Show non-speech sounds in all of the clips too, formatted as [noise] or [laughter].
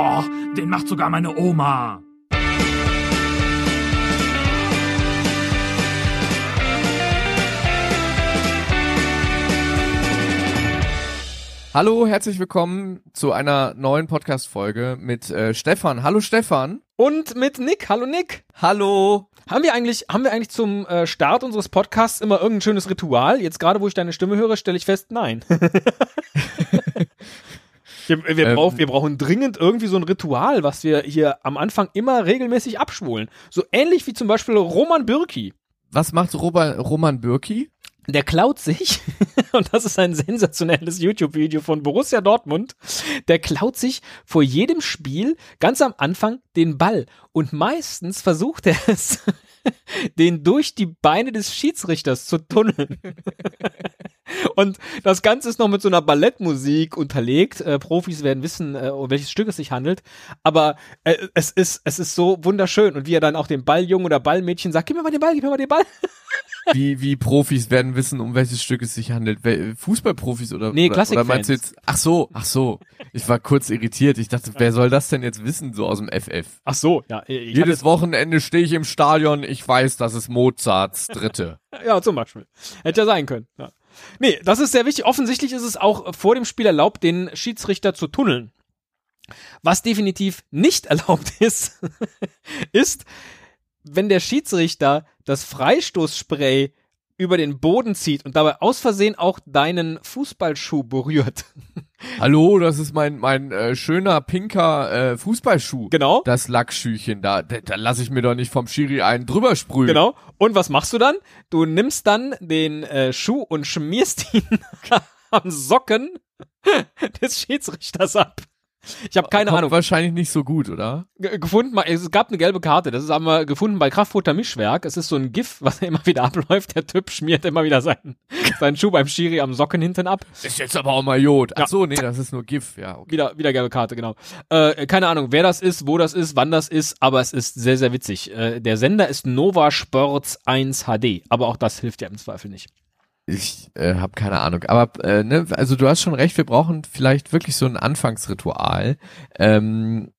Oh, den macht sogar meine Oma. Hallo, herzlich willkommen zu einer neuen Podcast-Folge mit äh, Stefan. Hallo Stefan. Und mit Nick. Hallo Nick. Hallo. Haben wir eigentlich, haben wir eigentlich zum äh, Start unseres Podcasts immer irgendein schönes Ritual? Jetzt gerade, wo ich deine Stimme höre, stelle ich fest, nein. [laughs] [laughs] wir, wir, Ähm. brauch, wir brauchen dringend irgendwie so ein Ritual, was wir hier am Anfang immer regelmäßig abschwulen. So ähnlich wie zum Beispiel Roman Bürki. Was macht Roman, Roman Bürki? Der klaut sich, [laughs] und das ist ein sensationelles YouTube-Video von Borussia Dortmund, der klaut sich vor jedem Spiel ganz am Anfang den Ball. Und meistens versucht er es, [laughs] den durch die Beine des Schiedsrichters zu tunneln. [laughs] Und das Ganze ist noch mit so einer Ballettmusik unterlegt. Äh, Profis werden wissen, äh, um welches Stück es sich handelt. Aber äh, es ist es ist so wunderschön. Und wie er dann auch dem Balljungen oder Ballmädchen sagt, gib mir mal den Ball, gib mir mal den Ball. [laughs] Wie, wie Profis werden wissen, um welches Stück es sich handelt. Fußballprofis oder, Nee, oder meinst du jetzt, ach so, ach so. Ich war kurz irritiert. Ich dachte, wer soll das denn jetzt wissen, so aus dem FF? Ach so, ja. Jedes Wochenende stehe ich im Stadion, ich weiß, das ist Mozarts Dritte. [laughs] Ja, zum Beispiel. Hätte ja sein können. Ja. Nee, das ist sehr wichtig. Offensichtlich ist es auch vor dem Spiel erlaubt, den Schiedsrichter zu tunneln. Was definitiv nicht [laughs] erlaubt ist, ist, wenn der Schiedsrichter das Freistoßspray über den Boden zieht und dabei aus Versehen auch deinen Fußballschuh berührt. [laughs] Hallo, das ist mein, mein äh, schöner pinker äh, Fußballschuh. Genau. Das Lackschüchen da. Da, da lasse ich mir doch nicht vom Schiri einen drüber sprühen. Genau. Und was machst du dann? Du nimmst dann den äh, Schuh und schmierst ihn [laughs] am Socken des Schiedsrichters ab. Ich habe keine Kommt Ahnung. wahrscheinlich nicht so gut, oder? Ge- gefunden, es gab eine gelbe Karte, das ist, haben wir gefunden bei Kraftfutter Mischwerk. Es ist so ein GIF, [laughs] was immer wieder abläuft. Der Typ schmiert immer wieder seinen, [laughs] seinen Schuh beim Schiri am Socken hinten ab. Ist jetzt aber auch mal Jod. Ach so, nee, das ist nur GIF, ja. Okay. Wieder, wieder gelbe Karte, genau. Äh, keine Ahnung, wer das ist, wo das ist, wann das ist, aber es ist sehr, sehr witzig. Äh, der Sender ist Nova Sports 1 HD, aber auch das hilft ja im Zweifel nicht. Ich äh, habe keine Ahnung. Aber äh, ne, also du hast schon recht, wir brauchen vielleicht wirklich so ein Anfangsritual. Ähm,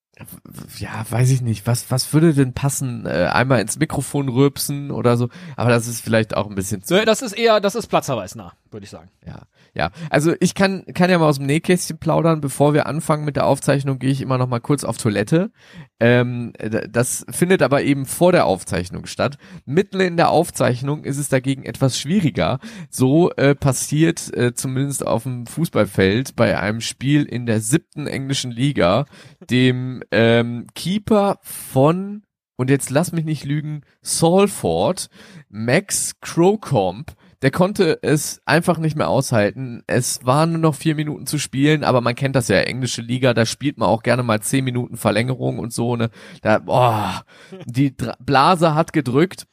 ja, weiß ich nicht. Was, was würde denn passen? Äh, einmal ins Mikrofon rülpsen oder so. Aber das ist vielleicht auch ein bisschen zu. Das ist eher, das ist platzverweisnah, würde ich sagen. Ja, ja. Also ich kann, kann ja mal aus dem Nähkästchen plaudern. Bevor wir anfangen mit der Aufzeichnung, gehe ich immer noch mal kurz auf Toilette. Ähm, das findet aber eben vor der Aufzeichnung statt. Mitten in der Aufzeichnung ist es dagegen etwas schwieriger. So äh, passiert äh, zumindest auf dem Fußballfeld bei einem Spiel in der siebten englischen Liga dem ähm, Keeper von und jetzt lass mich nicht lügen, Salford, Max Crowcomb, der konnte es einfach nicht mehr aushalten. Es waren nur noch vier Minuten zu spielen, aber man kennt das ja, englische Liga, da spielt man auch gerne mal zehn Minuten Verlängerung und so, ne. Da, boah, die Blase hat gedrückt.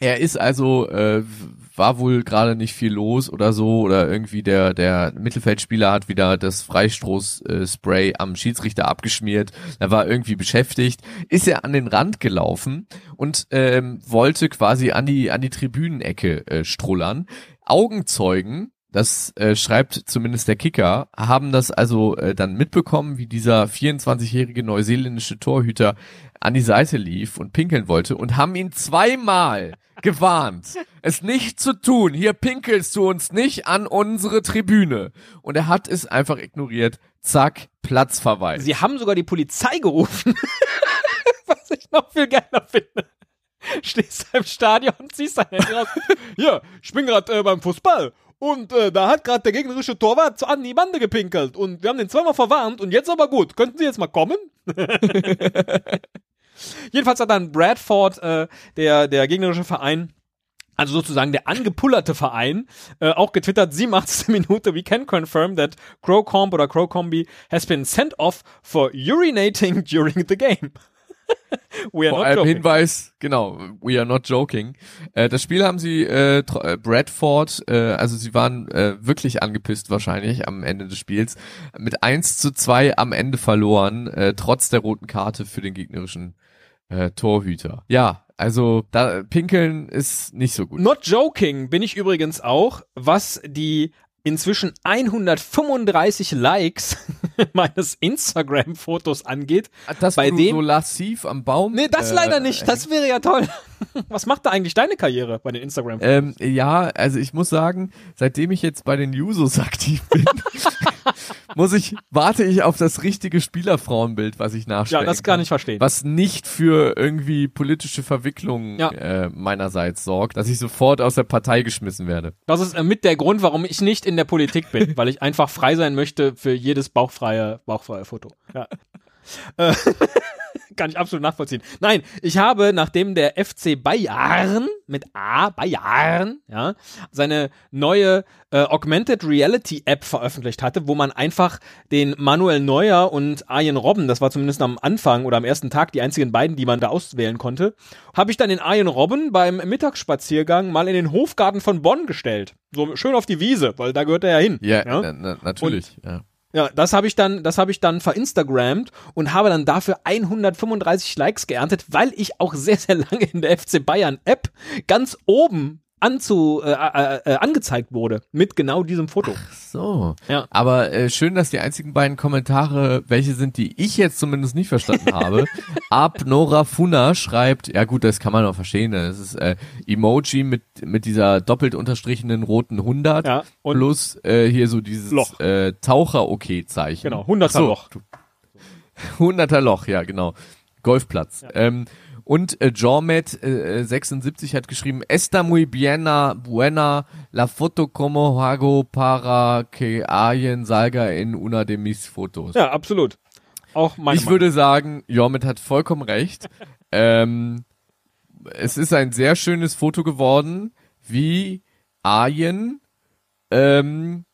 Er ist also, äh, war wohl gerade nicht viel los oder so, oder irgendwie der, der Mittelfeldspieler hat wieder das Freistoß-Spray am Schiedsrichter abgeschmiert. Er war irgendwie beschäftigt. Ist er an den Rand gelaufen und ähm, wollte quasi an die, an die Tribünenecke äh, strullern. Augenzeugen, das äh, schreibt zumindest der Kicker, haben das also äh, dann mitbekommen, wie dieser 24-jährige neuseeländische Torhüter an die Seite lief und pinkeln wollte und haben ihn zweimal gewarnt, [laughs] es nicht zu tun. Hier pinkelst du uns nicht an unsere Tribüne. Und er hat es einfach ignoriert. Zack, Platzverweis. Sie haben sogar die Polizei gerufen. [laughs] Was ich noch viel geiler finde. Stehst du im Stadion und ziehst dein Handy raus. Ja, [laughs] ich bin gerade äh, beim Fußball. Und äh, da hat gerade der gegnerische Torwart an die Bande gepinkelt. Und wir haben den zweimal verwarnt. Und jetzt aber gut. Könnten Sie jetzt mal kommen? [laughs] Jedenfalls hat dann Bradford, äh, der, der gegnerische Verein, also sozusagen der angepullerte Verein, äh, auch getwittert, 87. [laughs] Minute, we can confirm that Crowcomb oder Crowcombi has been sent off for urinating [laughs] during the game. [laughs] We are Vor not allem joking. Hinweis, genau, we are not joking. Äh, das Spiel haben sie, äh, äh, Bradford, äh, also sie waren äh, wirklich angepisst wahrscheinlich am Ende des Spiels, mit 1 zu 2 am Ende verloren, äh, trotz der roten Karte für den gegnerischen äh, Torhüter. Ja, also da Pinkeln ist nicht so gut. Not joking bin ich übrigens auch, was die inzwischen 135 Likes [laughs] meines Instagram-Fotos angeht. Das bei wo dem du so lassiv am Baum. Nee, das äh, leider nicht. Das wäre ja toll. [laughs] Was macht da eigentlich deine Karriere bei den Instagram? Ähm, ja, also ich muss sagen, seitdem ich jetzt bei den Jusos aktiv bin, [laughs] muss ich, warte ich auf das richtige Spielerfrauenbild, was ich nachstellen ja, das kann ich verstehen. Was nicht für irgendwie politische Verwicklungen Ja. äh, meinerseits sorgt, dass ich sofort aus der Partei geschmissen werde. Das ist äh, mit der Grund, warum ich nicht in der Politik bin, [laughs] weil ich einfach frei sein möchte für jedes bauchfreie, bauchfreie Foto. Ja. Äh, Kann ich absolut nachvollziehen. Nein, ich habe, nachdem der FC Bayern mit A, Bayern, ja, seine neue äh, Augmented Reality App veröffentlicht hatte, wo man einfach den Manuel Neuer und Arjen Robben, das war zumindest am Anfang oder am ersten Tag die einzigen beiden, die man da auswählen konnte, habe ich dann den Arjen Robben beim Mittagsspaziergang mal in den Hofgarten von Bonn gestellt. So schön auf die Wiese, weil da gehört er ja hin. Ja, ja? na, na, natürlich. ja. Ja, das habe ich dann, das habe ich dann verinstagrammt und habe dann dafür 135 Likes geerntet, weil ich auch [laughs] sehr, sehr lange in der FC Bayern App ganz oben anzu, äh, äh, äh, angezeigt wurde mit genau diesem Foto. So. Ja. Aber äh, schön, dass die einzigen beiden Kommentare, welche sind, die ich jetzt zumindest nicht verstanden [laughs] habe. Ab Nora Funa schreibt, ja gut, das kann man auch verstehen, das ist äh, Emoji mit mit dieser doppelt unterstrichenen roten 100 Ja, plus äh, hier so dieses Loch. äh, Taucher-Okay-Zeichen. genau, 100 So. Loch. [laughs] 100er Loch, ja genau. Golfplatz. Ähm, und äh, Jormet äh, 76 hat geschrieben, Esta muy biena, buena, la foto como hago para que alguien salga en una de mis fotos. Ja, absolut. Auch meine ich würde sagen, Jormet hat vollkommen recht. [laughs] ähm, es ist ein sehr schönes Foto geworden, wie Arjen, ähm,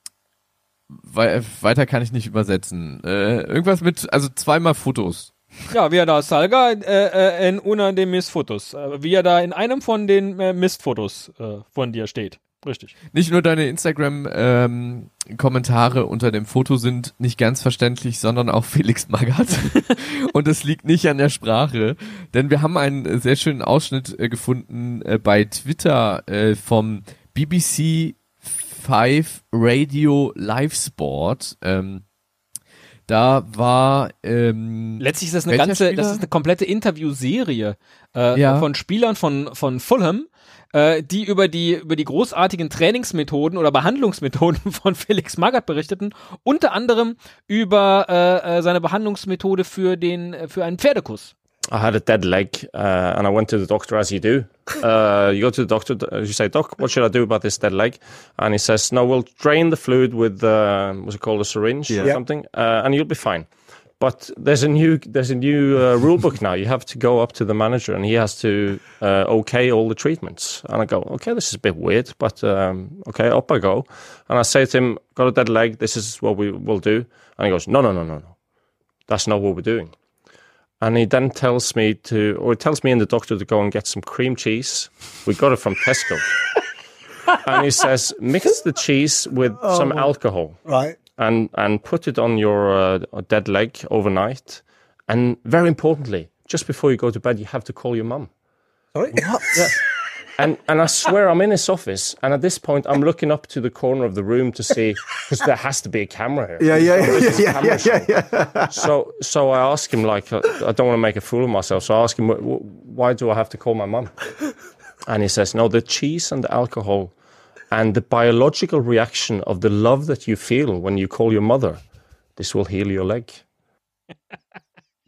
wei weiter kann ich nicht übersetzen. Äh, irgendwas mit, also zweimal Fotos. Ja, wie er da Salga äh, äh, in una de mis Fotos. Äh, wie er da in einem von den äh, Mistfotos äh, von dir steht. Richtig. Nicht nur deine Instagram-Kommentare unter dem Foto sind nicht ganz verständlich, sondern auch Felix Magath. [laughs] Und es liegt nicht an der Sprache, denn wir haben einen äh, sehr schönen Ausschnitt äh, gefunden äh, bei Twitter äh, vom BBC 5 Radio Live Sport. Ähm, da war ähm, Letztlich ist das eine ganze, Spieler? das ist eine komplette Interviewserie äh, Ja. von Spielern von von Fulham, äh, die über die über die großartigen Trainingsmethoden oder Behandlungsmethoden von Felix Magath berichteten, unter anderem über äh, äh, seine Behandlungsmethode für den äh, für einen Pferdekuss. I had a dead leg, uh, and I went to the doctor as you do. [laughs] Uh, you go to the doctor, you say, "Doc, what should I do about this dead leg?" And he says, "No, we'll drain the fluid with uh, what's it called, a syringe or something, uh, and you'll be fine." But there's a new there's a new uh, rule book now. You have to go up to the manager, and he has to uh, okay all the treatments. And I go, "Okay, this is a bit weird, but um, okay, up I go." And I say to him, "Got a dead leg. This is what we will do." And he goes, "No, no, no, no, no. That's not what we're doing." And he then tells me to, or he tells me and the doctor to go and get some cream cheese. We got it from Tesco. [laughs] and he says, mix the cheese with some alcohol Right. and, and put it on your uh, dead leg overnight. And very importantly, just before you go to bed, you have to call your mum. Sorry. What? And and I swear I'm in his office, and at this point I'm looking up to the corner of the room to see because there has to be a camera here. Yeah, yeah, yeah, This yeah, yeah, yeah, yeah. So so I ask him like uh, I don't want to make a fool of myself. So I ask him "Wh- wh- why do I have to call my mum? And he says no, the cheese and the alcohol, and the biological reaction of the love that you feel when you call your mother, this will heal your leg.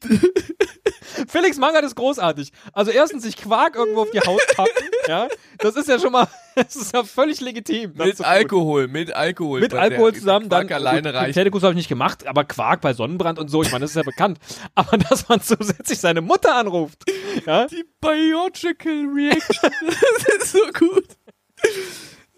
[laughs] [laughs] Felix Magath ist großartig. Also erstens sich Quark irgendwo auf die Haut packen, [laughs] ja, das ist ja schon mal, [laughs] das ist ja völlig legitim. Mit. Alkohol, mit Alkohol. mit Alkohol der- zusammen, dann Quark alleine gut, reicht. Pferdekuss habe ich nicht gemacht, aber Quark bei Sonnenbrand und so, ich meine, das ist ja bekannt. Aber dass man zusätzlich seine Mutter anruft, ja, Die Biological Reaction. das ist so gut.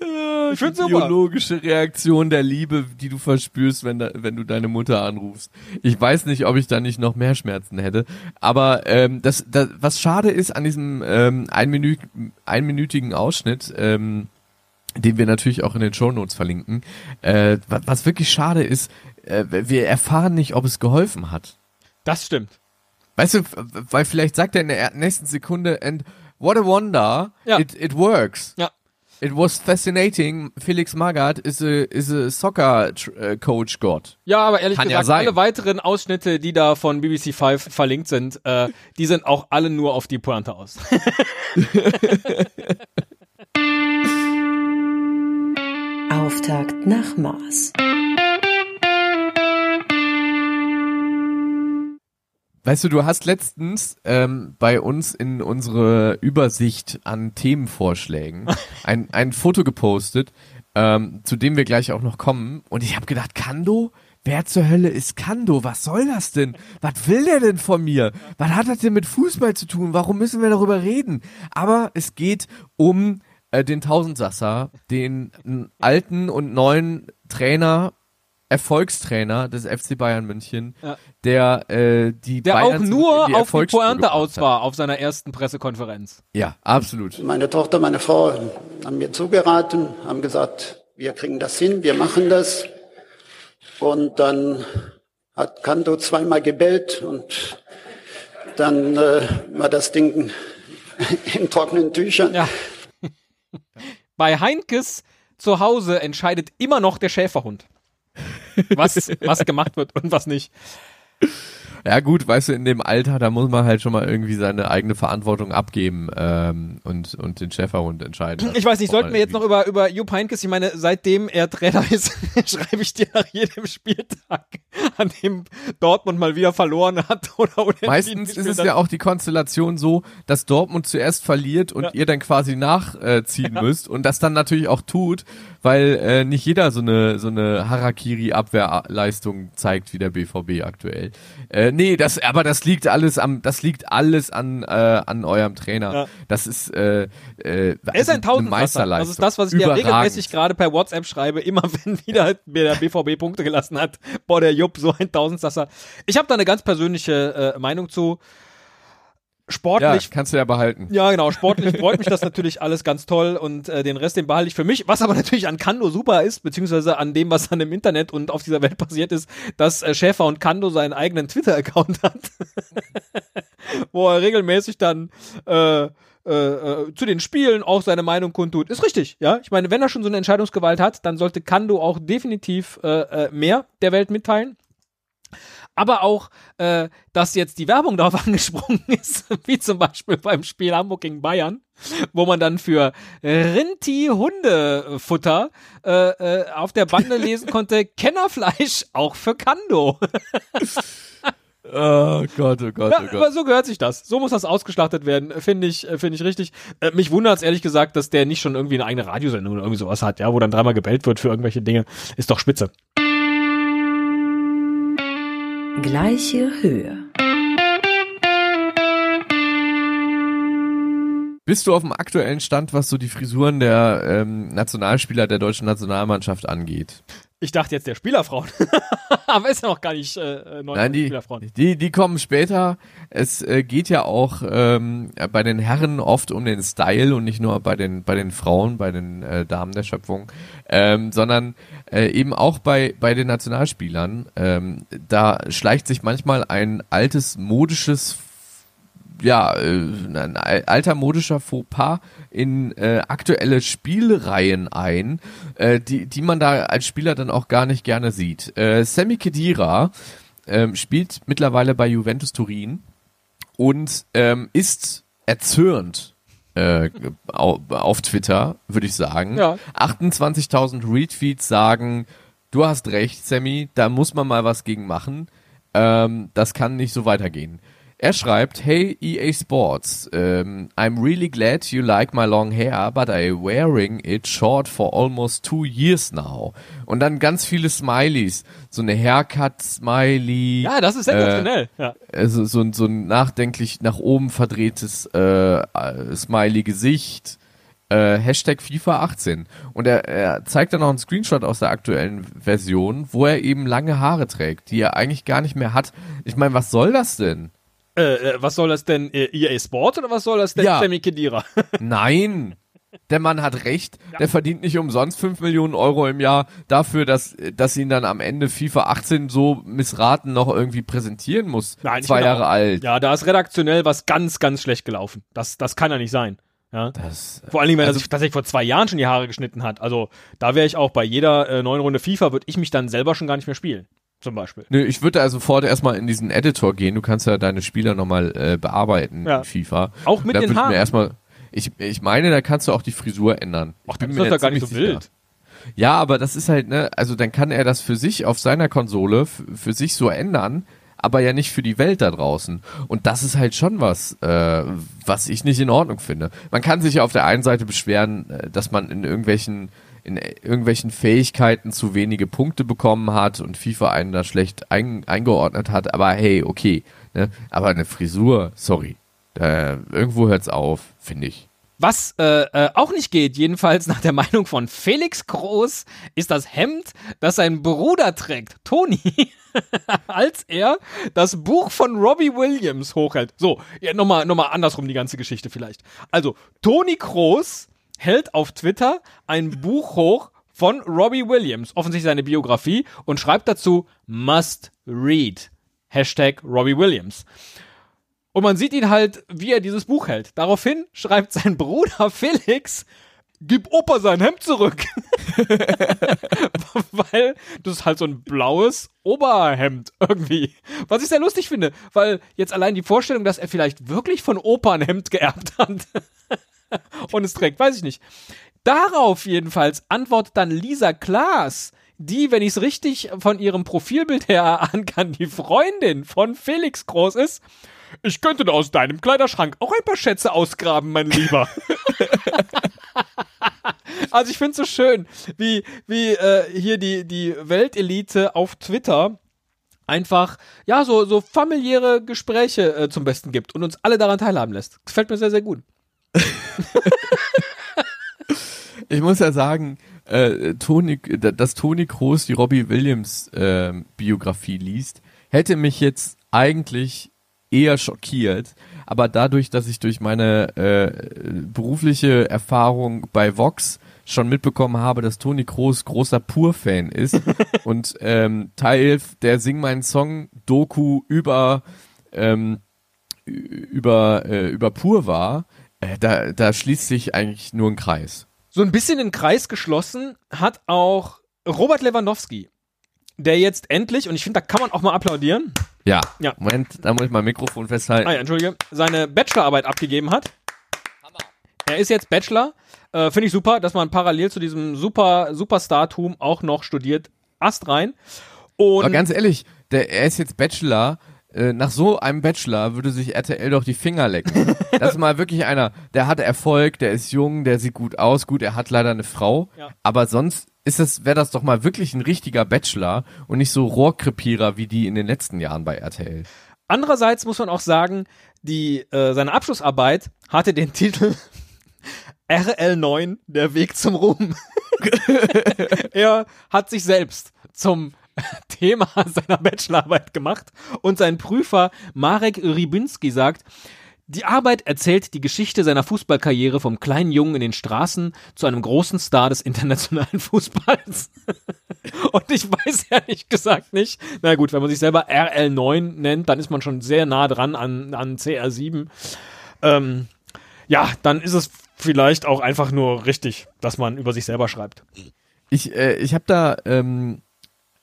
Ja, Ich find's die super. biologische Reaktion der Liebe, die du verspürst, wenn, da, wenn du deine Mutter anrufst. Ich weiß nicht, ob ich da nicht noch mehr Schmerzen hätte. Aber ähm, das, das, was schade ist an diesem ähm, einminü einminütigen Ausschnitt, ähm, den wir natürlich auch in den Shownotes verlinken, äh, wa- was wirklich schade ist, äh, wir erfahren nicht, ob es geholfen hat. das stimmt. Weißt du, weil vielleicht sagt er in der er- nächsten Sekunde, and what a wonder, Ja. it, it works. Ja. It was fascinating. Felix Magath is a, is a soccer äh, coach god. Ja, aber ehrlich Kann ja gesagt, sein. alle weiteren Ausschnitte, die da von BBC 5 verlinkt sind, äh, die sind auch alle nur auf die Pointe aus. [laughs] Auftakt nach Mars. Weißt du, du hast letztens ähm, bei uns in unsere Übersicht an Themenvorschlägen [laughs] ein, ein Foto gepostet, ähm, zu dem wir gleich auch noch kommen. Und ich habe gedacht, Kando? Wer zur Hölle ist Kando? Was soll das denn? Was will der denn von mir? Was hat das denn mit Fußball zu tun? Warum müssen wir darüber reden? Aber es geht um äh, den Tausendsasser, den alten und neuen Trainer, Erfolgstrainer des FC Bayern München, Ja. der äh, die Der Bayern auch nur die auf die Pointe aus war auf seiner ersten Pressekonferenz. Ja, absolut. Meine Tochter, meine Frau haben mir zugeraten, haben gesagt, wir kriegen das hin, wir machen das. Und dann hat Kanto zweimal gebellt und dann äh, war das Ding [laughs] in trockenen Tüchern. Ja. [laughs] Bei Heinkes zu Hause entscheidet immer noch der Schäferhund. Was, was gemacht wird und was nicht. Ja gut, weißt du, in dem Alter, da muss man halt schon mal irgendwie seine eigene Verantwortung abgeben ähm, und, und den Schäferhund entscheiden. Ich weiß nicht, sollten wir jetzt noch über, über Jupp Heynckes, ich meine, seitdem er Trainer ist, [laughs] schreibe ich dir nach jedem Spieltag, an dem Dortmund mal wieder verloren hat oder unentschieden Meistens ist es ja auch die Konstellation so, dass Dortmund zuerst verliert und Ja. ihr dann quasi nachziehen [laughs] müsst und das dann natürlich auch tut, weil äh, nicht jeder so eine so eine Harakiri-Abwehrleistung zeigt wie der BVB aktuell. Äh, nee, das aber das liegt alles am das liegt alles an äh, an eurem Trainer. Ja. Das ist äh, äh, Er ist ein Tausendwasser. Meisterleistung. Das ist das, was ich dir regelmäßig gerade per WhatsApp schreibe, immer [laughs] wenn wieder der BVB Punkte gelassen hat. Boah, der Jupp, so ein Tausendsasser. Ich habe da eine ganz persönliche äh, Meinung zu. Ja, Sportlich kannst du ja behalten. Ja, genau. Sportlich [laughs] freut mich das natürlich alles ganz toll und äh, den Rest, den behalte ich für mich. Was aber natürlich an Kando super ist, beziehungsweise an dem, was dann im Internet und auf dieser Welt passiert ist, dass äh, Schäfer und Kando seinen eigenen Twitter-Account [laughs] hat, wo er regelmäßig dann äh, äh, äh, zu den Spielen auch seine Meinung kundtut. Ist richtig, ja. Ich meine, wenn er schon so eine Entscheidungsgewalt hat, dann sollte Kando auch definitiv äh, äh, mehr der Welt mitteilen aber auch, äh, dass jetzt die Werbung darauf [laughs] angesprungen ist, wie zum Beispiel beim Spiel Hamburg gegen Bayern, wo man dann für Rinti Hundefutter äh, äh, auf der Bande [laughs] lesen konnte, Kennerfleisch auch für Kando. [laughs] Oh Gott, oh Gott, Ja, oh aber Gott. so gehört sich das. So muss das ausgeschlachtet werden, finde ich, äh, finde ich richtig. Äh, mich wundert es ehrlich gesagt, dass der nicht schon irgendwie eine eigene Radiosendung oder irgendwie sowas hat, ja, wo dann dreimal gebellt wird für irgendwelche Dinge. Ist doch spitze. Gleiche Höhe. Bist du auf dem aktuellen Stand, was so die Frisuren der ähm, Nationalspieler der deutschen Nationalmannschaft angeht? Ich dachte jetzt der Spielerfrauen. [laughs] aber ist ja noch gar nicht äh, neu Nein, die, Spielerfrauen. die, die kommen später. Es äh, geht ja auch ähm, bei den Herren oft um den Style und nicht nur bei den bei den Frauen, bei den äh, Damen der Schöpfung, ähm, sondern äh, eben auch bei bei den Nationalspielern. Ähm, da schleicht sich manchmal ein altes modisches ja, äh, ein al- alter modischer Fauxpas in äh, aktuelle Spielreihen ein, äh, die, die man da als Spieler dann auch gar nicht gerne sieht. Äh, Sammy Khedira ähm, spielt mittlerweile bei Juventus Turin und ähm, ist erzürnt äh, au- auf Twitter, würde ich sagen. Ja. 28.000 Retweets sagen, du hast recht, Sammy, da muss man mal was gegen machen. Ähm, das kann nicht so weitergehen. Er schreibt, Hey EA Sports, um, I'm really glad you like my long hair, but I'm wearing it short for almost two years now. Und dann ganz viele Smileys. So eine Haircut-Smiley. Ja, das ist sensationell. ja. Also so, ein- so ein nachdenklich nach oben verdrehtes äh, äh, Smiley-Gesicht. Äh, Hashtag FIFA 18. Und er, er zeigt dann noch einen Screenshot aus der aktuellen Version, wo er eben lange Haare trägt, die er eigentlich gar nicht mehr hat. Ich meine, was soll das denn? Äh, äh, was soll das denn? Äh, EA Sport oder was soll das denn? Ja. Sammy Kedira. [laughs] Nein. Der Mann hat recht. Der verdient nicht umsonst 5 Millionen Euro im Jahr dafür, dass, dass ihn dann am Ende FIFA 18 so missraten noch irgendwie präsentieren muss. Nein, Zwei Jahre auch- alt. Ja, da ist redaktionell was ganz, ganz schlecht gelaufen. Das, das kann ja nicht sein. Ja. Das, Vor allen Dingen, wenn Also- er sich tatsächlich vor zwei Jahren schon die Haare geschnitten hat. Also da wäre ich auch bei jeder äh, neuen Runde FIFA, würde ich mich dann selber schon gar nicht mehr spielen. Zum Beispiel. Nö, ich würde also sofort erstmal in diesen Editor gehen. Du kannst ja deine Spieler nochmal äh, bearbeiten Ja. in FIFA. Auch mit da den Haaren. mir erstmal, ich, ich meine, da kannst du auch die Frisur ändern. Ach, Ich dann bin ist mir das doch jetzt gar nicht so wild. sicher. Ja, aber das ist halt, ne, also dann kann er das für sich auf seiner Konsole für sich so ändern, aber ja nicht für die Welt da draußen. Und das ist halt schon was, äh, was ich nicht in Ordnung finde. Man kann sich ja auf der einen Seite beschweren, äh, dass man in irgendwelchen in irgendwelchen Fähigkeiten zu wenige Punkte bekommen hat und FIFA einen da schlecht ein, eingeordnet hat, aber hey, okay, ne? Aber eine Frisur, sorry. Äh, irgendwo hört's auf, finde ich. Was äh, äh, auch nicht geht, jedenfalls nach der Meinung von Felix Groß, ist das Hemd, das sein Bruder trägt, Toni, [laughs] als er das Buch von Robbie Williams hochhält. So, ja, nochmal noch mal andersrum die ganze Geschichte vielleicht. Also, Toni Groß hält auf Twitter ein Buch hoch von Robbie Williams, offensichtlich seine Biografie, und schreibt dazu Must Read. Hashtag Robbie Williams. Und man sieht ihn halt, wie er dieses Buch hält. Daraufhin schreibt sein Bruder [laughs] Felix, gib Opa sein Hemd zurück. [laughs] weil das ist halt so ein blaues Oberhemd irgendwie. Was ich sehr lustig finde, weil jetzt allein die Vorstellung, dass er vielleicht wirklich von Opa ein Hemd geerbt hat [laughs] [laughs] und es trägt, weiß ich nicht. Darauf jedenfalls antwortet dann Lisa Klaas, die, wenn ich es richtig von ihrem Profilbild her [laughs] erahnen kann, die Freundin von Felix Groß ist. Ich könnte da aus deinem Kleiderschrank auch ein paar Schätze ausgraben, mein Lieber. [laughs] also ich finde es so schön, wie, wie äh, hier die, die Weltelite auf Twitter einfach, ja, so, so familiäre Gespräche äh, zum Besten gibt und uns alle daran teilhaben lässt. Gefällt mir sehr, sehr gut. Ich muss ja sagen, äh, Toni, dass Toni Kroos die Robbie Williams äh, Biografie liest, hätte mich jetzt eigentlich eher schockiert. Aber dadurch, dass ich durch meine äh, berufliche Erfahrung bei Vox schon mitbekommen habe, dass Toni Kroos großer Pur-Fan ist [laughs] und ähm, Teil der Sing meinen Song Doku über ähm, über äh, über Pur war, da da schließt sich eigentlich nur ein Kreis. So ein bisschen den Kreis geschlossen hat auch Robert Lewandowski, der jetzt endlich, und ich finde, da kann man auch mal applaudieren, Ja. Ja. Moment, da muss ich mein Mikrofon festhalten. ah ja, entschuldige, seine Bachelorarbeit abgegeben hat. Er ist jetzt Bachelor. Äh, finde ich super, dass man parallel zu diesem super Superstartum auch noch studiert. Ast rein. Und Aber ganz ehrlich, der, er ist jetzt Bachelor. Äh, nach so einem Bachelor würde sich RTL doch die Finger lecken. [laughs] das ist mal wirklich einer, der hat Erfolg, der ist jung, der sieht gut aus. Gut, er hat leider eine Frau. Ja. Aber sonst ist das, wäre das doch mal wirklich ein richtiger Bachelor und nicht so Rohrkrepierer wie die in den letzten Jahren bei RTL. Andererseits muss man auch sagen, die, äh, seine Abschlussarbeit hatte den Titel [laughs] RL9, der Weg zum Ruhm. [laughs] er hat sich selbst zum [laughs] Thema seiner Bachelorarbeit gemacht und sein Prüfer Marek Rybinski sagt, die Arbeit erzählt die Geschichte seiner Fußballkarriere vom kleinen Jungen in den Straßen zu einem großen Star des internationalen [laughs] Fußballs. [laughs] Und ich weiß ehrlich gesagt nicht, na gut, wenn man sich selber RL9 nennt, dann ist man schon sehr nah dran an, an CR7. Ähm, ja, dann ist es vielleicht auch einfach nur richtig, dass man über sich selber schreibt. Ich, äh, ich habe da ähm,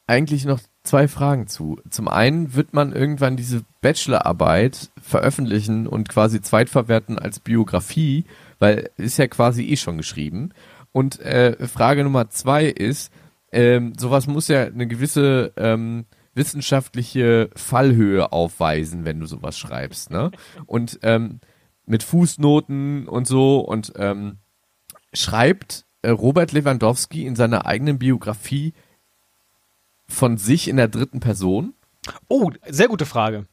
eigentlich noch zwei Fragen zu. Zum einen wird man irgendwann diese Bachelorarbeit veröffentlichen und quasi zweitverwerten als Biografie, weil ist ja quasi eh schon geschrieben. Und äh, Frage Nummer zwei ist, ähm, sowas muss ja eine gewisse ähm, wissenschaftliche Fallhöhe aufweisen, wenn du sowas schreibst, ne? Und ähm, mit Fußnoten und so und ähm, schreibt äh, Robert Lewandowski in seiner eigenen Biografie von sich in der dritten Person? Oh, sehr gute Frage.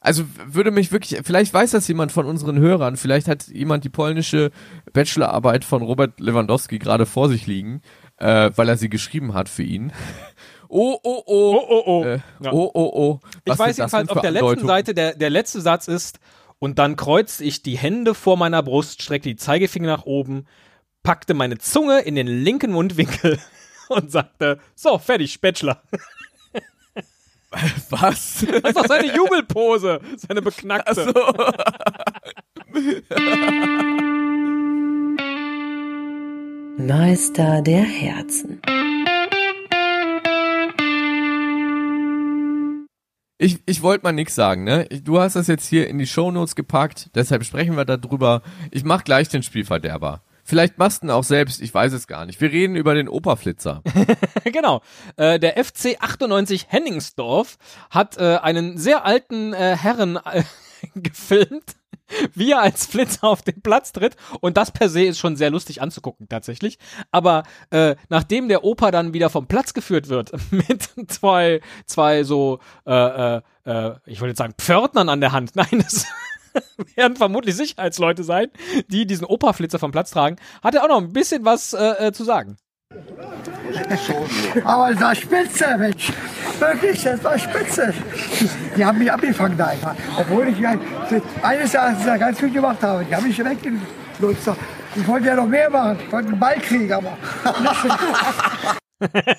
Also würde mich wirklich, vielleicht weiß das jemand von unseren Hörern, vielleicht hat jemand die polnische Bachelorarbeit von Robert Lewandowski gerade vor sich liegen, äh, weil er sie geschrieben hat für ihn. [laughs] Oh, oh, oh. Oh, oh, oh. Äh, Ja. oh, oh, oh. Ich Was weiß sind das jedenfalls, auf der letzten? Seite, der, der letzte Satz ist, und dann kreuzte ich die Hände vor meiner Brust, streckte die Zeigefinger nach oben, packte meine Zunge in den linken Mundwinkel und sagte, so, fertig, Bachelor. [laughs] Was? Das ist doch seine Jubelpose, seine beknackte. [laughs] Meister der Herzen. Ich, ich wollte mal nix sagen, ne? Du hast das jetzt hier in die Shownotes gepackt, deshalb sprechen wir darüber. Ich mach gleich den Spielverderber. Vielleicht machst du ihn auch selbst, ich weiß es gar nicht. Wir reden über den Operflitzer. [laughs] genau. Äh, der FC 98 Henningsdorf hat äh, einen sehr alten äh, Herren äh, [laughs] gefilmt, wie er als Flitzer auf den Platz tritt. Und das per se ist schon sehr lustig anzugucken, tatsächlich. Aber äh, nachdem der Opa dann wieder vom Platz geführt wird, [laughs] mit zwei, zwei so, äh, äh, äh, ich wollte jetzt sagen, Pförtnern an der Hand. Nein, das [laughs] werden vermutlich Sicherheitsleute sein, die diesen Opa-Flitzer vom Platz tragen, hat er auch noch ein bisschen was äh, äh, zu sagen. Aber es war spitze, Mensch. Wirklich, das war spitze. Die haben mich abgefangen da einfach. Obwohl ich eines Erachtens ja ganz gut gemacht habe. Die haben mich weggelotst. Ich wollte ja noch mehr machen. Ich wollte einen Ball kriegen, aber [laughs]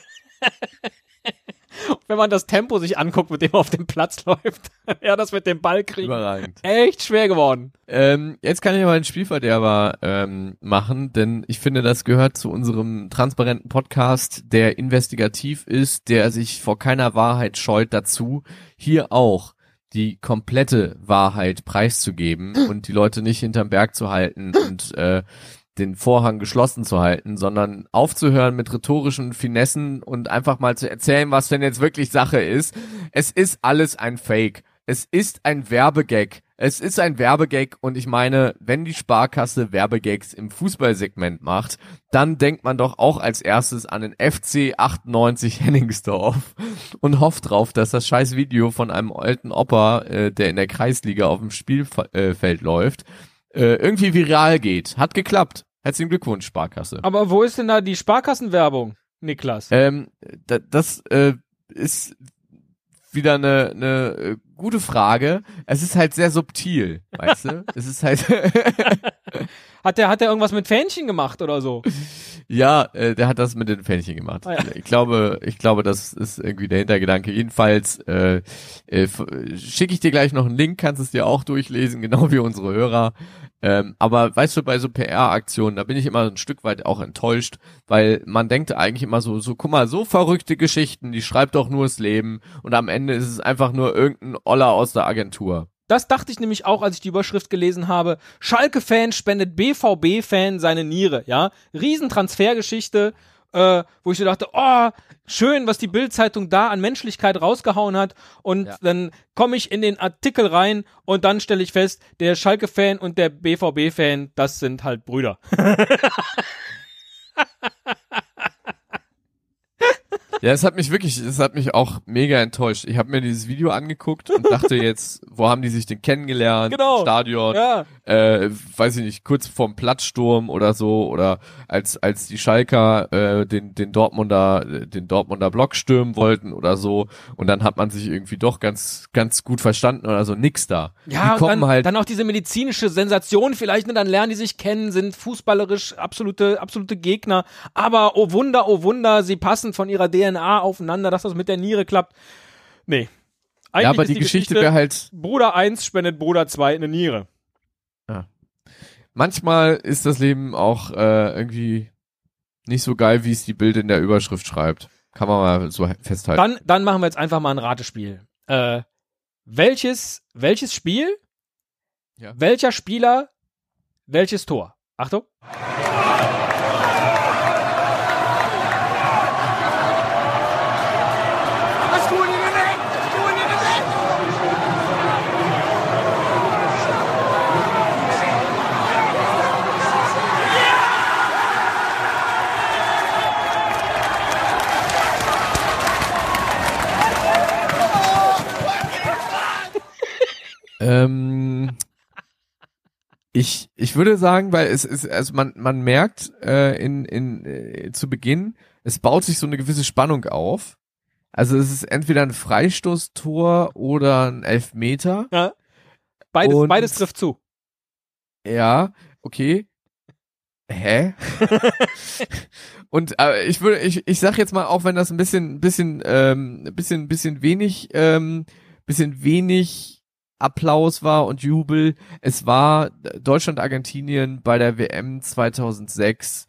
wenn man das Tempo sich anguckt, mit dem er auf dem Platz [laughs] läuft. ja, das mit dem Ball kriegen. Überragend. Echt schwer geworden. Ähm, jetzt kann ich aber einen Spielverderber ähm, machen, denn ich finde, das gehört zu unserem transparenten Podcast, der investigativ ist, der sich vor keiner Wahrheit scheut dazu, hier auch die komplette Wahrheit preiszugeben und die Leute nicht hinterm Berg zu halten und äh, den Vorhang geschlossen zu halten, sondern aufzuhören mit rhetorischen Finessen und einfach mal zu erzählen, was denn jetzt wirklich Sache ist. Es ist alles ein Fake. Es ist ein Werbegag. Es ist ein Werbegag und ich meine, wenn die Sparkasse Werbegags im Fußballsegment macht, dann denkt man doch auch als erstes an den FC 98 Henningsdorf und hofft drauf, dass das scheiß Video von einem alten Opa, äh, der in der Kreisliga auf dem Spielfeld läuft, äh, irgendwie viral geht. Hat geklappt. Herzlichen Glückwunsch, Sparkasse. Aber wo ist denn da die Sparkassenwerbung, Niklas? Ähm, da, das äh, ist wieder eine, eine äh, gute Frage. Es ist halt sehr subtil, weißt du? [laughs] Es ist halt [laughs] [laughs] Hat der, hat der irgendwas mit Fähnchen gemacht oder so? [laughs] ja, äh, der hat das mit den Fähnchen gemacht. Ah, ja. Ich glaube, ich glaube, das ist irgendwie der Hintergedanke. Jedenfalls äh, äh, schicke ich dir gleich noch einen Link, kannst es dir auch durchlesen, [laughs] genau wie unsere Hörer. Ähm, aber weißt du, bei so PR-Aktionen, da bin ich immer ein Stück weit auch enttäuscht, weil man denkt eigentlich immer so, so, guck mal, so verrückte Geschichten, die schreibt doch nur das Leben und am Ende ist es einfach nur irgendein Oller aus der Agentur. Das dachte ich nämlich auch, als ich die Überschrift gelesen habe. Schalke-Fan spendet BVB-Fan seine Niere, ja? Riesentransfergeschichte, äh, wo ich so dachte, oh, schön, was die Bild-Zeitung da an Menschlichkeit rausgehauen hat. Und Ja. dann komme ich in den Artikel rein und dann stelle ich fest, der Schalke-Fan und der BVB-Fan, das sind halt Brüder. [laughs] Ja, es hat mich wirklich, es hat mich auch mega enttäuscht. Ich habe mir dieses Video angeguckt und dachte jetzt, wo haben die sich denn kennengelernt? Genau. Stadion, Ja. Äh, weiß ich nicht, kurz vorm Platzsturm oder so oder als als die Schalker äh, den den Dortmunder den Dortmunder Block stürmen wollten oder so und dann hat man sich irgendwie doch ganz ganz gut verstanden oder so nix da. Ja, die und kommen dann, halt dann auch diese medizinische Sensation vielleicht, ne, dann lernen die sich kennen, sind fußballerisch absolute, absolute Gegner, aber oh Wunder, oh Wunder, sie passen von ihrer DNA aufeinander, dass das mit der Niere klappt. Nee. Eigentlich ja, aber ist die, Geschichte wäre halt Bruder 1 spendet Bruder 2 eine Niere. Manchmal ist das Leben auch äh, irgendwie nicht so geil, wie es die Bild in der Überschrift schreibt. Kann man mal so festhalten. Dann, dann machen wir jetzt einfach mal ein Ratespiel. Äh, welches, welches Spiel? Ja. Welcher Spieler? Welches Tor? Achtung. Ich, würde sagen, weil es ist, also man, man merkt äh, in, in, äh, zu Beginn, es baut sich so eine gewisse Spannung auf. Also es ist entweder ein Freistoßtor oder ein Elfmeter. Ja. Beides, Und- beides trifft zu. Ja, okay. Hä? [laughs] Und äh, ich würde, ich, ich sag jetzt mal, auch wenn das ein bisschen, bisschen, ähm, bisschen, bisschen wenig, ähm, bisschen wenig Applaus war und Jubel. Es war Deutschland-Argentinien bei der WM 2006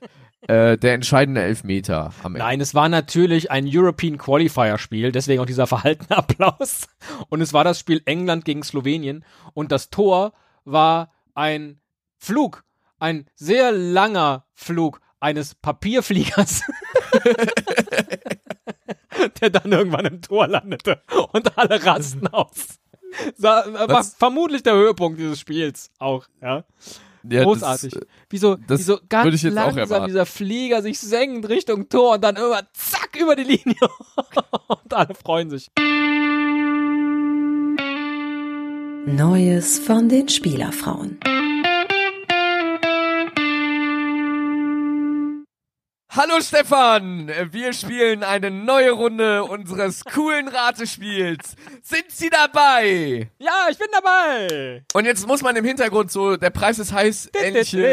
äh, der entscheidende Elfmeter am Ende. Nein, es war natürlich ein European Qualifier Spiel, deswegen auch dieser verhaltene [laughs] Applaus. Und es war das Spiel England gegen Slowenien und das Tor war ein Flug, ein sehr langer Flug eines Papierfliegers. [laughs] der dann irgendwann im Tor landete und alle rasten aus. Sa war vermutlich der Höhepunkt dieses Spiels auch, ja. Ja, Großartig. Das, wie so, wie so ganz würde ich jetzt auch langsam dieser Flieger sich senkt Richtung Tor und dann immer zack über die Linie. [laughs] und alle freuen sich. Neues von den Spielerfrauen. Hallo Stefan, wir spielen eine neue Runde unseres coolen Ratespiels. Sind Sie dabei? Ja, ich bin dabei. Und jetzt muss man im Hintergrund so, der Preis ist heiß, Entchen.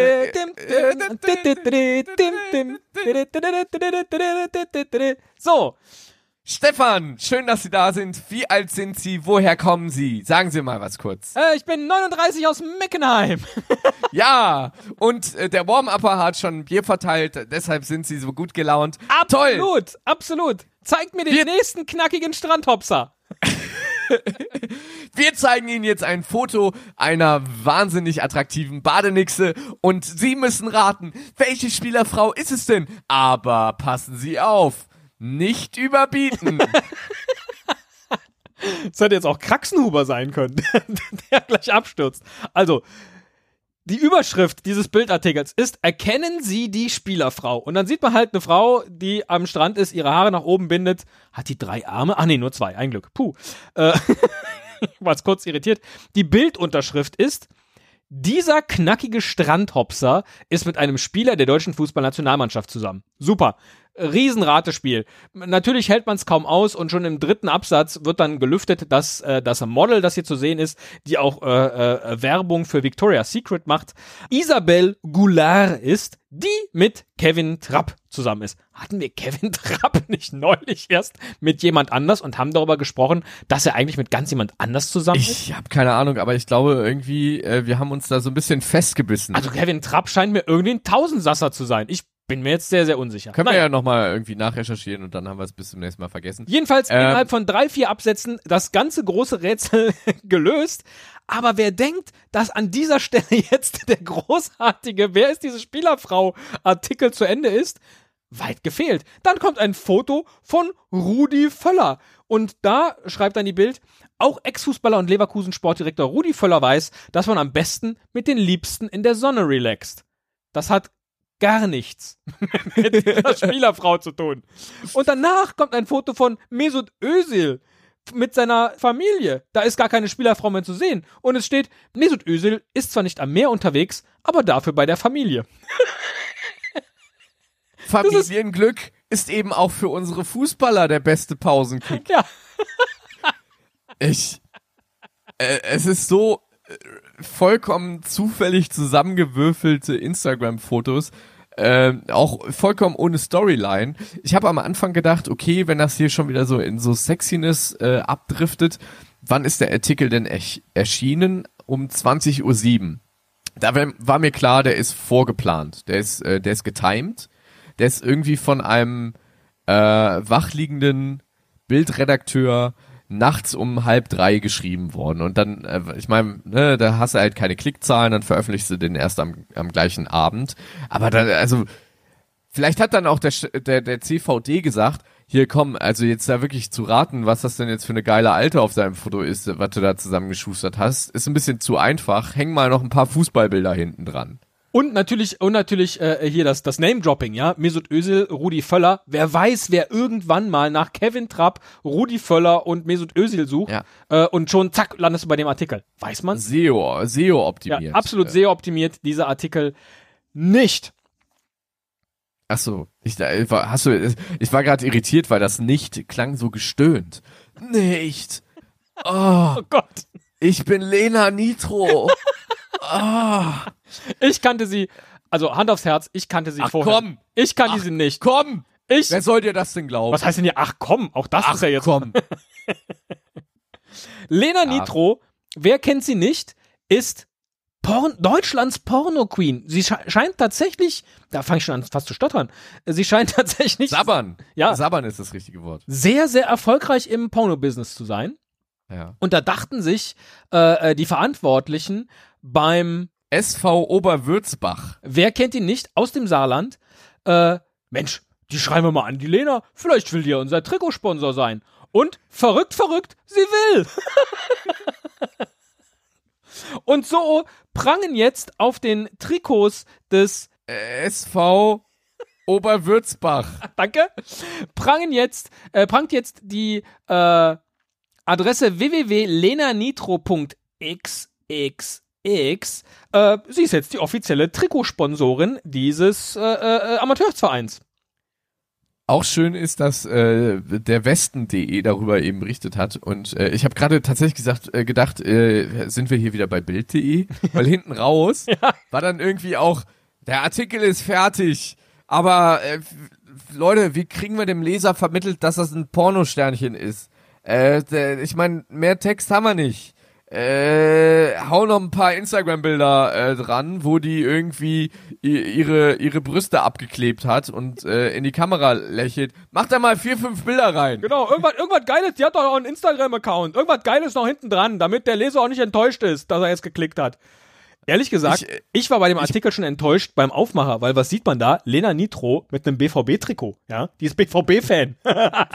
So, Stefan, schön, dass Sie da sind. Wie alt sind Sie? Woher kommen Sie? Sagen Sie mal was kurz. äh, ich bin 39 aus Meckenheim. [laughs] Ja, und äh, der Warm-Upper hat schon Bier verteilt, deshalb sind Sie so gut gelaunt. Toll! Absolut, absolut. Zeigt mir den Wir- nächsten knackigen Strandhopser. [laughs] Wir zeigen Ihnen jetzt ein Foto einer wahnsinnig attraktiven Badenixe und Sie müssen raten, welche Spielerfrau ist es denn? Aber passen Sie auf, nicht überbieten. [laughs] Das hätte jetzt auch Kraxenhuber sein können, [laughs] der gleich abstürzt. Also, die Überschrift dieses Bildartikels ist, erkennen Sie die Spielerfrau. Und dann sieht man halt eine Frau, die am Strand ist, ihre Haare nach oben bindet. Hat die drei Arme? Ah nee, nur zwei, ein Glück. Puh. Äh, [laughs] war kurz irritiert. Die Bildunterschrift ist, dieser knackige Strandhopser ist mit einem Spieler der deutschen Fußballnationalmannschaft zusammen. Super. Riesenratespiel. Natürlich hält man es kaum aus und schon im dritten Absatz wird dann gelüftet, dass äh, das Model, das hier zu sehen ist, die auch äh, äh, Werbung für Victoria's Secret macht, Isabelle Goulart ist, die mit Kevin Trapp zusammen ist. Hatten wir Kevin [laughs] Trapp nicht neulich erst mit jemand anders und haben darüber gesprochen, dass er eigentlich mit ganz jemand anders zusammen ist? Ich habe keine Ahnung, aber ich glaube irgendwie, äh, wir haben uns da so ein bisschen festgebissen. Also Kevin Trapp scheint mir irgendwie ein Tausendsasser zu sein. Ich bin mir jetzt sehr, sehr unsicher. Können wir Naja. ja nochmal irgendwie nachrecherchieren und dann haben wir es bis zum nächsten Mal vergessen. Jedenfalls Ähm. innerhalb von drei, vier Absätzen das ganze große Rätsel [laughs] gelöst. Aber wer denkt, dass an dieser Stelle [laughs] jetzt der großartige Wer ist diese Spielerfrau Artikel zu Ende ist, weit gefehlt. Dann kommt ein Foto von Rudi Völler. Und da schreibt dann die Bild, auch Ex-Fußballer und Leverkusen-Sportdirektor Rudi Völler weiß, dass man am besten mit den Liebsten in der Sonne relaxt. Das hat gar nichts [laughs] mit dieser [laughs] Spielerfrau zu tun. Und danach kommt ein Foto von Mesut Özil mit seiner Familie. Da ist gar keine Spielerfrau mehr zu sehen. Und es steht, Mesut Özil ist zwar nicht am Meer unterwegs, aber dafür bei der Familie. [laughs] Familienglück ist eben auch für unsere Fußballer der beste Pausenkick. Ja. Ich, äh, es ist so äh, vollkommen zufällig zusammengewürfelte Instagram-Fotos, äh, auch vollkommen ohne Storyline. Ich habe am Anfang gedacht, okay, wenn das hier schon wieder so in so Sexiness äh, abdriftet, wann ist der Artikel denn ersch erschienen? Um 20.07 Uhr. Da war mir klar, der ist vorgeplant, der ist, äh, der ist getimed, der ist irgendwie von einem äh, wachliegenden Bildredakteur nachts um halb drei geschrieben worden. Und dann, äh, ich meine, ne, da hast du halt keine Klickzahlen, dann veröffentlichst du den erst am, am gleichen Abend. Aber dann, also, vielleicht hat dann auch der, der, der CVD gesagt, hier komm, also jetzt da wirklich zu raten, was das denn jetzt für eine geile Alte auf seinem Foto ist, was du da zusammengeschustert hast, ist ein bisschen zu einfach. Häng mal noch ein paar Fußballbilder hinten dran. Und natürlich, und natürlich äh, hier das, das Name-Dropping, ja. Mesut Özil, Rudi Völler. Wer weiß, wer irgendwann mal nach Kevin Trapp, Rudi Völler und Mesut Özil sucht. Ja. Äh, und schon zack, landest du bei dem Artikel. Weiß man? SEO, SEO optimiert. Ja, absolut Äh, sehr optimiert, dieser Artikel nicht. Ach so, ich, hast du, ich war gerade irritiert, weil das nicht klang so gestöhnt. Nicht. Oh, [laughs] Oh Gott. ich bin Lena Nitro. [laughs] Ich kannte sie, also Hand aufs Herz, ich kannte sie Ach, vorher. komm. Ich kannte Ach, sie nicht. Komm, Ich, wer soll dir das denn glauben? was heißt denn hier, ach komm, auch das Ach ist ja jetzt. komm. [laughs] Lena Nitro wer kennt sie nicht, ist Porn Deutschlands Porno-Queen. Sie sche scheint tatsächlich, da fange ich schon an fast zu stottern, sie scheint [laughs] tatsächlich Sabbern. Ja. Sabbern ist das richtige Wort. sehr, sehr erfolgreich im Porno-Business zu sein. Ja. Und da dachten sich äh, äh, die Verantwortlichen beim, SV Oberwürzbach. wer kennt ihn nicht, aus dem Saarland, äh, Mensch, die schreiben wir mal an die Lena, vielleicht will die ja unser Trikotsponsor sein. Und verrückt, verrückt, sie will. [laughs] Und so prangen jetzt auf den Trikots des SV Oberwürzbach. [laughs] danke, prangen jetzt, äh, prangt jetzt die äh, Adresse www.lenanitro.xxx. Äh, sie ist jetzt die offizielle Trikotsponsorin dieses äh, äh, Amateursvereins. Auch schön ist, dass äh, der Westen.de darüber eben berichtet hat. Und äh, ich habe gerade tatsächlich gesagt, äh, gedacht, äh, sind wir hier wieder bei Bild.de? [laughs] Weil hinten raus war dann irgendwie auch, der Artikel ist fertig, aber äh, Leute, wie kriegen wir dem Leser vermittelt, dass das ein Pornosternchen ist? Äh, ich meine, mehr Text haben wir nicht. Äh, hau noch ein paar Instagram-Bilder äh, dran, wo die irgendwie ihre ihre Brüste abgeklebt hat und äh, in die Kamera lächelt. Mach da mal vier, fünf Bilder rein. Genau, irgendwas, irgendwas Geiles, die hat doch auch einen Instagram-Account. Irgendwas Geiles noch hinten dran, damit der Leser auch nicht enttäuscht ist, dass er jetzt geklickt hat. Ehrlich gesagt, ich, Ich, äh, war bei dem Artikel schon enttäuscht beim Aufmacher, weil was sieht man da? Lena Nitro mit einem BVB-Trikot, ja? Die ist BVB-Fan.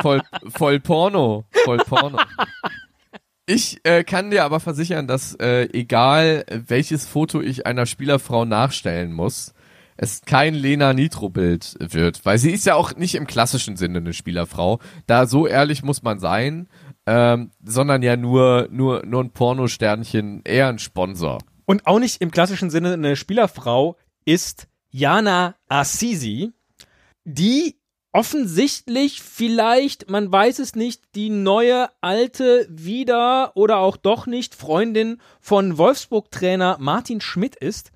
Voll, voll Porno. Voll Porno. [laughs] Ich äh, kann dir aber versichern, dass äh, egal welches Foto ich einer Spielerfrau nachstellen muss, es kein Lena Nitro-Bild wird, weil sie ist ja auch nicht im klassischen Sinne eine Spielerfrau. Da so ehrlich muss man sein, ähm, sondern ja nur nur nur ein Pornosternchen, eher ein Sponsor. Und auch nicht im klassischen Sinne eine Spielerfrau ist Jana Assisi, die offensichtlich vielleicht, man weiß es nicht, die neue alte wieder oder auch doch nicht Freundin von Wolfsburg-Trainer Martin Schmidt ist.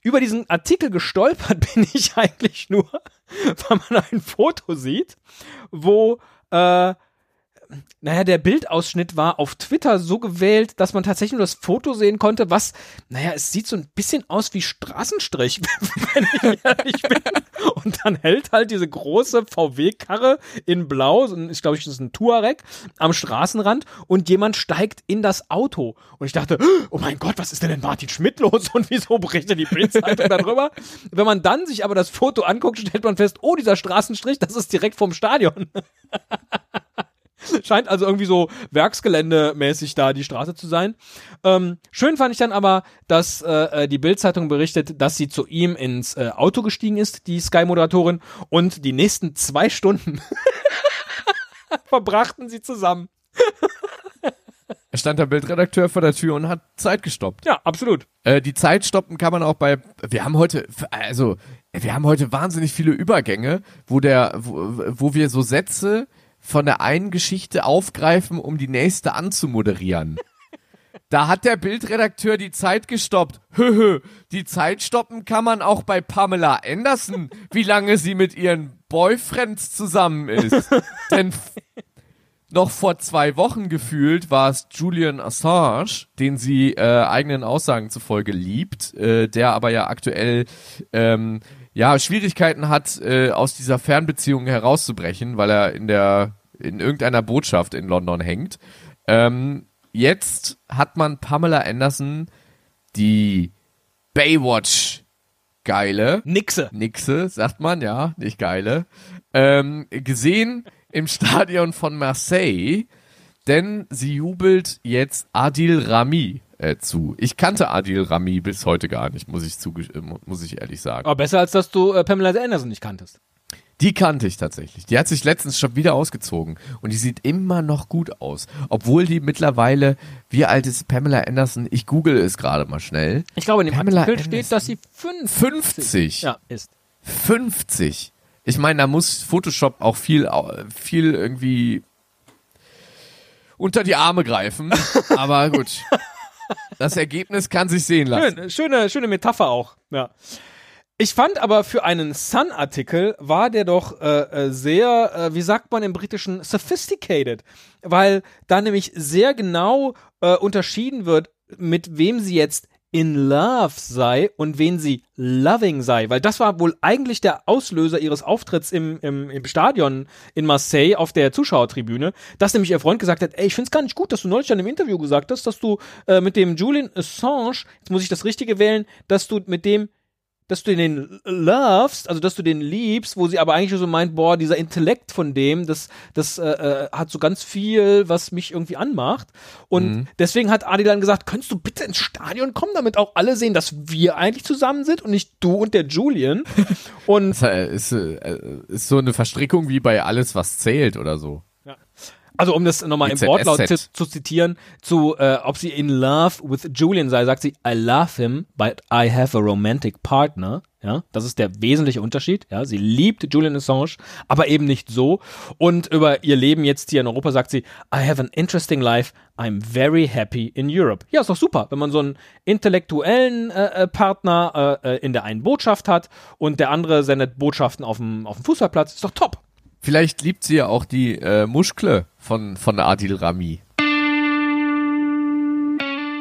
Über diesen Artikel gestolpert [laughs] bin ich eigentlich nur, weil man ein Foto sieht, wo äh, naja, der Bildausschnitt war auf Twitter so gewählt, dass man tatsächlich nur das Foto sehen konnte, was, naja, es sieht so ein bisschen aus wie Straßenstrich, [laughs] wenn ich ehrlich bin. Und dann hält halt diese große VW-Karre in Blau, ich glaube, das ist ein Touareg, am Straßenrand und jemand steigt in das Auto. Und ich dachte, oh mein Gott, was ist denn denn Martin Schmidt los und wieso berichtet die Bildzeitung darüber? Wenn man dann sich aber das Foto anguckt, stellt man fest, oh, dieser Straßenstrich, das ist direkt vom Stadion. [laughs] Scheint also irgendwie so Werksgeländemäßig da die Straße zu sein. Ähm, schön fand ich dann aber, dass äh, äh, die Bildzeitung berichtet, dass sie zu ihm ins äh, Auto gestiegen ist, die Sky-Moderatorin, und die nächsten zwei Stunden [laughs] verbrachten sie zusammen. [laughs] Es stand der Bildredakteur vor der Tür und hat Zeit gestoppt. Ja, absolut. Äh, die Zeit stoppen kann man auch bei. Wir haben heute, also wir haben heute wahnsinnig viele Übergänge, wo der, wo, wo wir so Sätze von der einen Geschichte aufgreifen, um die nächste anzumoderieren. Da hat der Bildredakteur die Zeit gestoppt. Höhö, die Zeit stoppen kann man auch bei Pamela Anderson, wie lange sie mit ihren Boyfriends zusammen ist. [laughs] Denn noch vor zwei Wochen gefühlt war es Julian Assange, den sie äh, eigenen Aussagen zufolge liebt, äh, der aber ja aktuell ähm, ja Schwierigkeiten hat, äh, aus dieser Fernbeziehung herauszubrechen, weil er in der in irgendeiner Botschaft in London hängt. Ähm, jetzt hat man Pamela Anderson, die Baywatch geile, Nixe. Nixe, sagt man, ja, nicht geile, ähm, gesehen im Stadion von Marseille, denn sie jubelt jetzt Adil Rami äh, zu. Ich kannte Adil Rami bis heute gar nicht, muss ich, äh, mu- muss ich ehrlich sagen. Aber besser, als dass du äh, Pamela Anderson nicht kanntest. Die kannte ich tatsächlich. Die hat sich letztens schon wieder ausgezogen und die sieht immer noch gut aus. Obwohl die mittlerweile, wie alt ist Pamela Anderson? Ich google es gerade mal schnell. Ich glaube, in dem Pamela Artikel Anderson. steht, dass sie fünf 50. ja, ist. 50. Ich meine, da muss Photoshop auch viel, viel irgendwie unter die Arme greifen. [laughs] Aber gut. Das Ergebnis kann sich sehen lassen. Schön, schöne, schöne Metapher auch. Ja. Ich fand aber für einen Sun-Artikel war der doch äh, äh, sehr, äh, wie sagt man im Britischen, sophisticated, weil da nämlich sehr genau äh, unterschieden wird, mit wem sie jetzt in love sei und wen sie loving sei, weil das war wohl eigentlich der Auslöser ihres Auftritts im, im, im Stadion in Marseille auf der Zuschauertribüne, dass nämlich ihr Freund gesagt hat, ey, ich find's gar nicht gut, dass du neulich dann im Interview gesagt hast, dass du äh, mit dem Julian Assange, jetzt muss ich das Richtige wählen, dass du mit dem dass du den lovest, also dass du den liebst, wo sie aber eigentlich so meint, boah, dieser Intellekt von dem, das, das äh, äh, hat so ganz viel, was mich irgendwie anmacht. Und Mhm. deswegen hat Adi dann gesagt, könntest du bitte ins Stadion kommen, damit auch alle sehen, dass wir eigentlich zusammen sind und nicht du und der Julian. [laughs] Und Das ist, äh, ist so eine Verstrickung wie bei alles, was zählt oder so. Also um das nochmal im. Wortlaut zu, zu zitieren, zu äh, ob sie in love with Julian sei, sagt sie, I love him, but I have a romantic partner. Ja, das ist der wesentliche Unterschied. Ja, sie liebt Julian Assange, aber eben nicht so. Und über ihr Leben jetzt hier in Europa sagt sie, I have an interesting life. I'm very happy in Europe. Ja, ist doch super, wenn man so einen intellektuellen äh, äh, Partner äh, äh, in der einen Botschaft hat und der andere sendet Botschaften auf dem auf dem Fußballplatz. Ist doch top. Vielleicht liebt sie ja auch die äh, Muschkle von, von Adil Rami.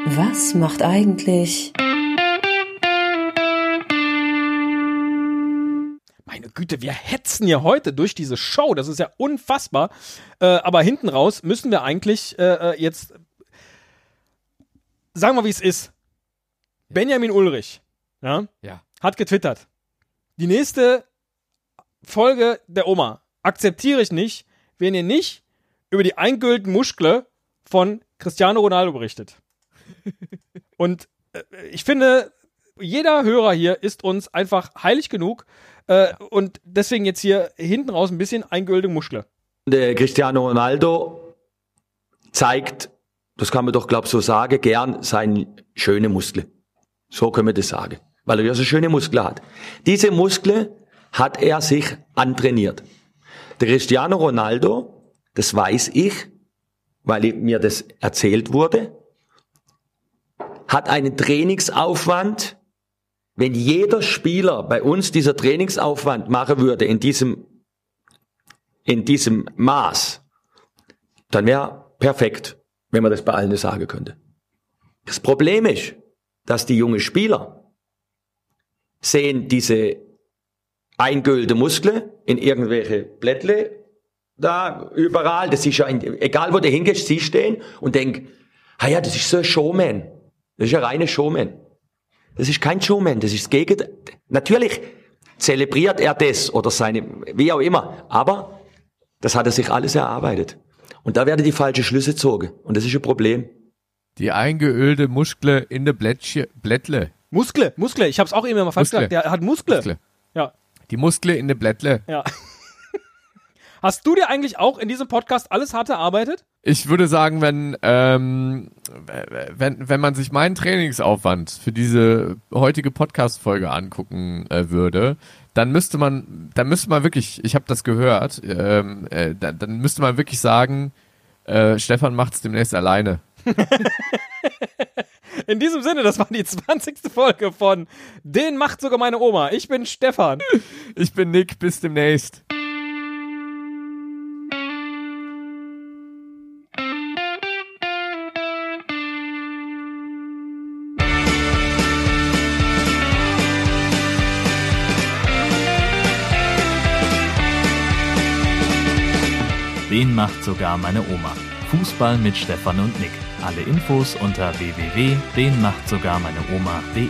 Was macht eigentlich Meine Güte, wir hetzen ja heute durch diese Show. Das ist ja unfassbar. Äh, aber hinten raus müssen wir eigentlich äh, äh, jetzt sagen wir, wie es ist. Benjamin Ulrich ja, Ja. hat getwittert. Die nächste Folge der Oma akzeptiere ich nicht, wenn ihr nicht über die eingülten Muschkle von Cristiano Ronaldo berichtet. [laughs] Und äh, ich finde, jeder Hörer hier ist uns einfach heilig genug äh, und deswegen jetzt hier hinten raus ein bisschen eingeölte Muschle. Der Cristiano Ronaldo zeigt, das kann man doch glaub so sagen, gern seine schöne Muskel. So können wir das sagen, weil er ja so schöne Muskeln hat. Diese Muskeln hat er sich antrainiert. Der Cristiano Ronaldo, das weiß ich, weil mir das erzählt wurde, hat einen Trainingsaufwand, wenn jeder Spieler bei uns dieser Trainingsaufwand machen würde in diesem in diesem Maß, dann wäre perfekt, wenn man das bei allen sagen könnte. Das Problem ist, dass die jungen Spieler sehen diese eingölte Muskeln in irgendwelche Blättle da überall. Das ist ja, in, egal wo du hingehst, sie stehen und denk, ah ja, das ist so ein Showman. Das ist ein reiner Showman. Das ist kein Showman, das ist das Gegenteil. Natürlich zelebriert er das oder seine, wie auch immer, aber das hat er sich alles erarbeitet. Und da werden die falschen Schlüsse gezogen. Und das ist ein Problem. Die eingeölte Muschkle in de Blättche, Blättle. Muskle, Muskle, ich hab's auch eben mal falsch Muskle. gesagt. Der hat Muskle. Muskle. Ja, Die Muskle in de Blättle. ja. [laughs] Hast du dir eigentlich auch in diesem Podcast alles hart erarbeitet? Ich würde sagen, wenn, ähm, wenn, wenn man sich meinen Trainingsaufwand für diese heutige Podcast-Folge angucken äh, würde, dann müsste man, dann müsste man wirklich, ich habe das gehört, ähm, äh, dann, dann müsste man wirklich sagen, äh, Stefan macht's demnächst alleine. In diesem Sinne, das war die 20. Folge von Den macht sogar meine Oma. Ich bin Stefan. Ich bin Nick, bis demnächst. Den macht sogar meine Oma. Fußball mit Stefan und Nick. Alle Infos unter www.denmachtsogarmeineoma.de.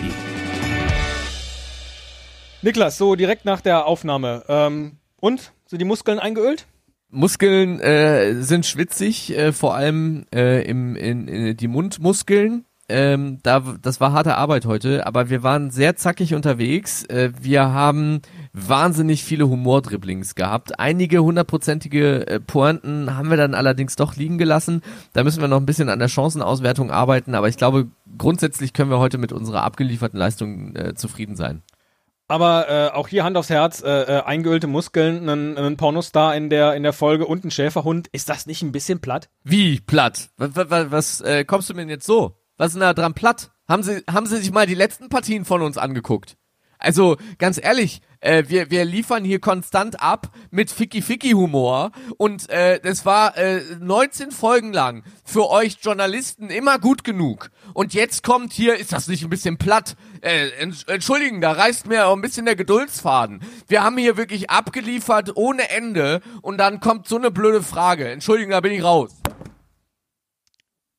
Niklas, so direkt nach der Aufnahme. Ähm, und? Sind die Muskeln eingeölt? Muskeln äh, sind schwitzig, äh, vor allem äh, im, in, in die Mundmuskeln. Ähm, da, das war harte Arbeit heute, aber wir waren sehr zackig unterwegs. Äh, wir haben wahnsinnig viele Humordribblings gehabt. Einige hundertprozentige äh, Pointen haben wir dann allerdings doch liegen gelassen. Da müssen wir noch ein bisschen an der Chancenauswertung arbeiten, aber ich glaube, grundsätzlich können wir heute mit unserer abgelieferten Leistung äh, zufrieden sein. Aber äh, auch hier Hand aufs Herz, äh, äh, eingeölte Muskeln, ein, ein Pornostar in der, in der Folge und ein Schäferhund. Ist das nicht ein bisschen platt? Wie platt? Was, was, was äh, kommst du mir denn jetzt so? Was ist denn da dran platt? Haben Sie, haben Sie sich mal die letzten Partien von uns angeguckt? Also ganz ehrlich, äh, wir, wir liefern hier konstant ab mit Ficky-Ficky-Humor und äh, das war äh, 19 Folgen lang für euch Journalisten immer gut genug. Und jetzt kommt hier, ist das nicht ein bisschen platt? Äh, entschuldigen, da reißt mir auch ein bisschen der Geduldsfaden. Wir haben hier wirklich abgeliefert ohne Ende und dann kommt so eine blöde Frage. Entschuldigen, da bin ich raus.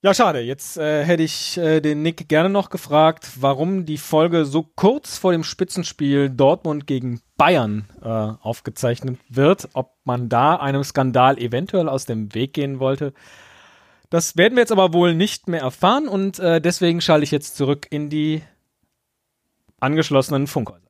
Ja, schade. Jetzt äh, hätte ich äh, den Nick gerne noch gefragt, warum die Folge so kurz vor dem Spitzenspiel Dortmund gegen Bayern äh, aufgezeichnet wird, ob man da einem Skandal eventuell aus dem Weg gehen wollte. Das werden wir jetzt aber wohl nicht mehr erfahren und äh, deswegen schalte ich jetzt zurück in die angeschlossenen Funkhäuser.